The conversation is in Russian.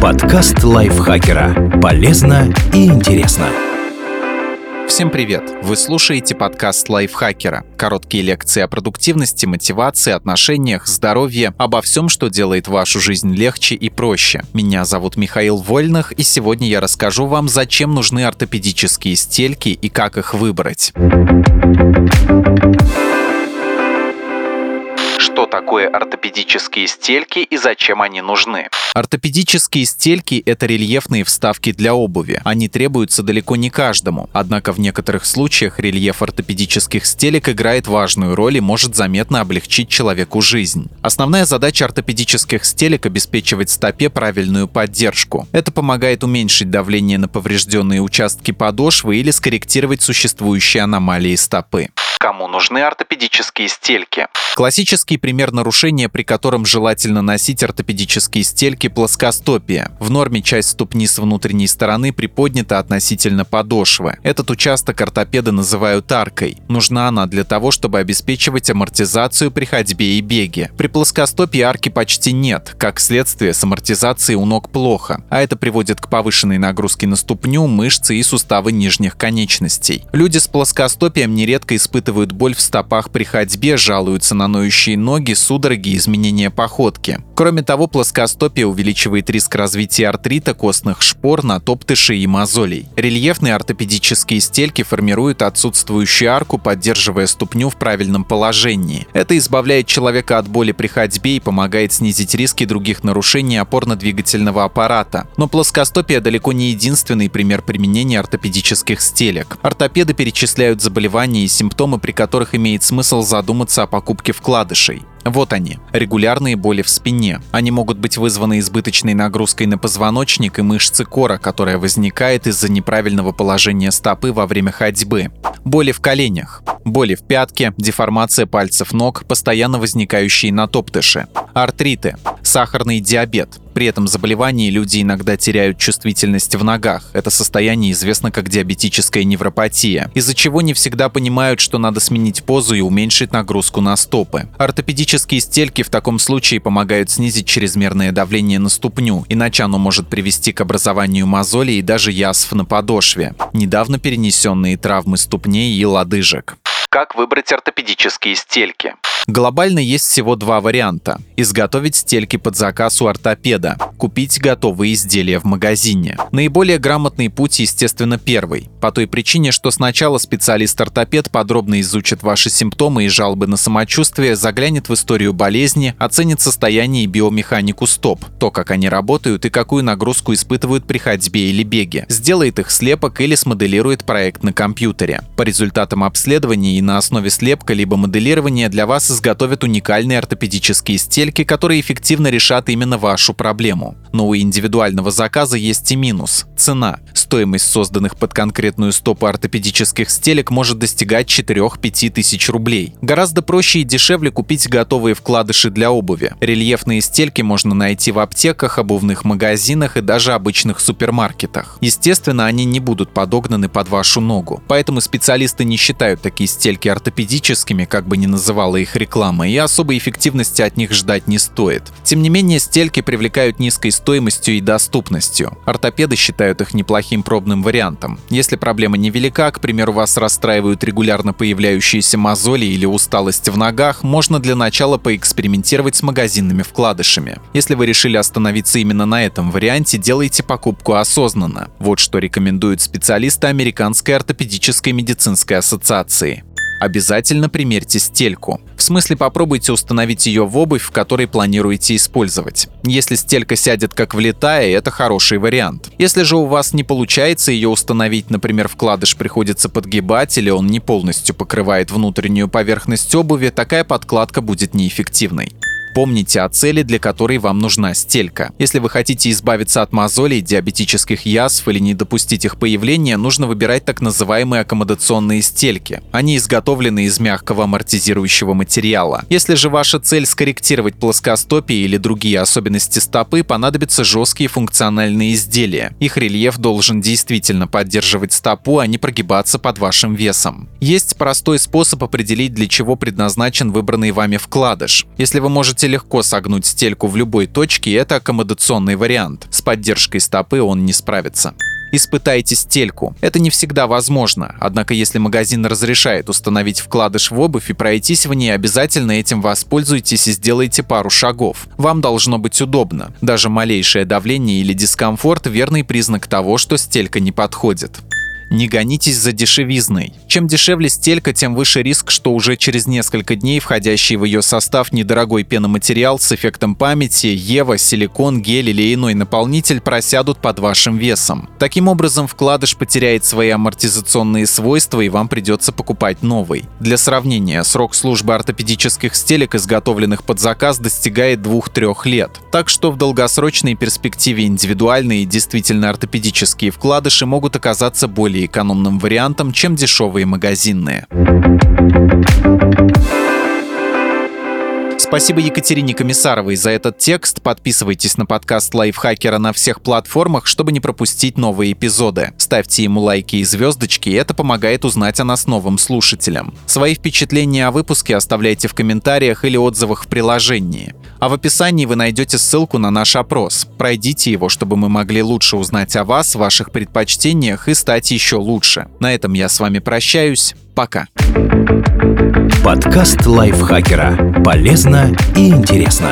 Подкаст лайфхакера. Полезно и интересно. Всем привет! Вы слушаете подкаст лайфхакера. Короткие лекции о продуктивности, мотивации, отношениях, здоровье, обо всем, что делает вашу жизнь легче и проще. Меня зовут Михаил Вольных, и сегодня я расскажу вам, зачем нужны ортопедические стельки и как их выбрать. Такое ортопедические стельки и зачем они нужны? Ортопедические стельки – это рельефные вставки для обуви. Они требуются далеко не каждому. Однако в некоторых случаях рельеф ортопедических стелек играет важную роль и может заметно облегчить человеку жизнь. Основная задача ортопедических стелек – обеспечивать стопе правильную поддержку. Это помогает уменьшить давление на поврежденные участки подошвы или скорректировать существующие аномалии стопы. Кому нужны ортопедические стельки? Классический пример нарушения, при котором желательно носить ортопедические стельки – плоскостопия. В норме часть ступни с внутренней стороны приподнята относительно подошвы. Этот участок ортопеды называют аркой. Нужна она для того, чтобы обеспечивать амортизацию при ходьбе и беге. При плоскостопии арки почти нет, как следствие с амортизацией у ног плохо, а это приводит к повышенной нагрузке на ступню, мышцы и суставы нижних конечностей. Люди с плоскостопием нередко испытывают испытывают боль в стопах при ходьбе, жалуются на ноющие ноги, судороги изменения походки. Кроме того, плоскостопие увеличивает риск развития артрита, костных шпор, натоптышей и мозолей. Рельефные ортопедические стельки формируют отсутствующую арку, поддерживая ступню в правильном положении. Это избавляет человека от боли при ходьбе и помогает снизить риски других нарушений опорно-двигательного аппарата. Но плоскостопие далеко не единственный пример применения ортопедических стелек. Ортопеды перечисляют заболевания и симптомы, при которых имеет смысл задуматься о покупке вкладышей. Вот они, регулярные боли в спине. Они могут быть вызваны избыточной нагрузкой на позвоночник и мышцы кора, которая возникает из-за неправильного положения стопы во время ходьбы. Боли в коленях, боли в пятке, деформация пальцев ног, постоянно возникающие на топтыше, артриты, сахарный диабет, при этом заболевании люди иногда теряют чувствительность в ногах. Это состояние известно как диабетическая невропатия, из-за чего не всегда понимают, что надо сменить позу и уменьшить нагрузку на стопы. Ортопедические стельки в таком случае помогают снизить чрезмерное давление на ступню, иначе оно может привести к образованию мозолей и даже язв на подошве, недавно перенесенные травмы ступней и лодыжек. Как выбрать ортопедические стельки? Глобально есть всего два варианта. Изготовить стельки под заказ у ортопеда, купить готовые изделия в магазине. Наиболее грамотный путь, естественно, первый. По той причине, что сначала специалист-ортопед подробно изучит ваши симптомы и жалобы на самочувствие, заглянет в историю болезни, оценит состояние и биомеханику стоп, то, как они работают и какую нагрузку испытывают при ходьбе или беге, сделает их слепок или смоделирует проект на компьютере. По результатам обследования и на основе слепка либо моделирования для вас изготовят уникальные ортопедические стельки, которые эффективно решат именно вашу проблему. Но у индивидуального заказа есть и минус – цена. Стоимость созданных под конкретную стопу ортопедических стелек может достигать 4-5 тысяч рублей. Гораздо проще и дешевле купить готовые вкладыши для обуви. Рельефные стельки можно найти в аптеках, обувных магазинах и даже обычных супермаркетах. Естественно, они не будут подогнаны под вашу ногу. Поэтому специалисты не считают такие стельки ортопедическими, как бы ни называла их реклама, и особой эффективности от них ждать не стоит. Тем не менее, стельки привлекают низкой стоимостью и доступностью. Ортопеды считают их неплохим пробным вариантом. Если проблема невелика, к примеру, вас расстраивают регулярно появляющиеся мозоли или усталость в ногах, можно для начала поэкспериментировать с магазинными вкладышами. Если вы решили остановиться именно на этом варианте, делайте покупку осознанно. Вот что рекомендуют специалисты Американской ортопедической медицинской ассоциации обязательно примерьте стельку. В смысле попробуйте установить ее в обувь, в которой планируете использовать. Если стелька сядет как влетая, это хороший вариант. Если же у вас не получается ее установить, например, вкладыш приходится подгибать или он не полностью покрывает внутреннюю поверхность обуви, такая подкладка будет неэффективной. Помните о цели, для которой вам нужна стелька. Если вы хотите избавиться от мозолей, диабетических язв или не допустить их появления, нужно выбирать так называемые аккомодационные стельки. Они изготовлены из мягкого амортизирующего материала. Если же ваша цель скорректировать плоскостопие или другие особенности стопы, понадобятся жесткие функциональные изделия. Их рельеф должен действительно поддерживать стопу, а не прогибаться под вашим весом. Есть простой способ определить, для чего предназначен выбранный вами вкладыш. Если вы можете можете легко согнуть стельку в любой точке, это аккомодационный вариант. С поддержкой стопы он не справится. Испытайте стельку. Это не всегда возможно, однако если магазин разрешает установить вкладыш в обувь и пройтись в ней, обязательно этим воспользуйтесь и сделайте пару шагов. Вам должно быть удобно. Даже малейшее давление или дискомфорт – верный признак того, что стелька не подходит. Не гонитесь за дешевизной. Чем дешевле стелька, тем выше риск, что уже через несколько дней входящий в ее состав недорогой пеноматериал с эффектом памяти, ева, силикон, гель или иной наполнитель просядут под вашим весом. Таким образом, вкладыш потеряет свои амортизационные свойства и вам придется покупать новый. Для сравнения, срок службы ортопедических стелек, изготовленных под заказ, достигает 2-3 лет. Так что в долгосрочной перспективе индивидуальные и действительно ортопедические вкладыши могут оказаться более экономным вариантом, чем дешевые магазинные. Спасибо Екатерине Комиссаровой за этот текст. Подписывайтесь на подкаст Лайфхакера на всех платформах, чтобы не пропустить новые эпизоды. Ставьте ему лайки и звездочки, это помогает узнать о нас новым слушателям. Свои впечатления о выпуске оставляйте в комментариях или отзывах в приложении. А в описании вы найдете ссылку на наш опрос. Пройдите его, чтобы мы могли лучше узнать о вас, ваших предпочтениях и стать еще лучше. На этом я с вами прощаюсь. Пока. Подкаст лайфхакера. Полезно и интересно.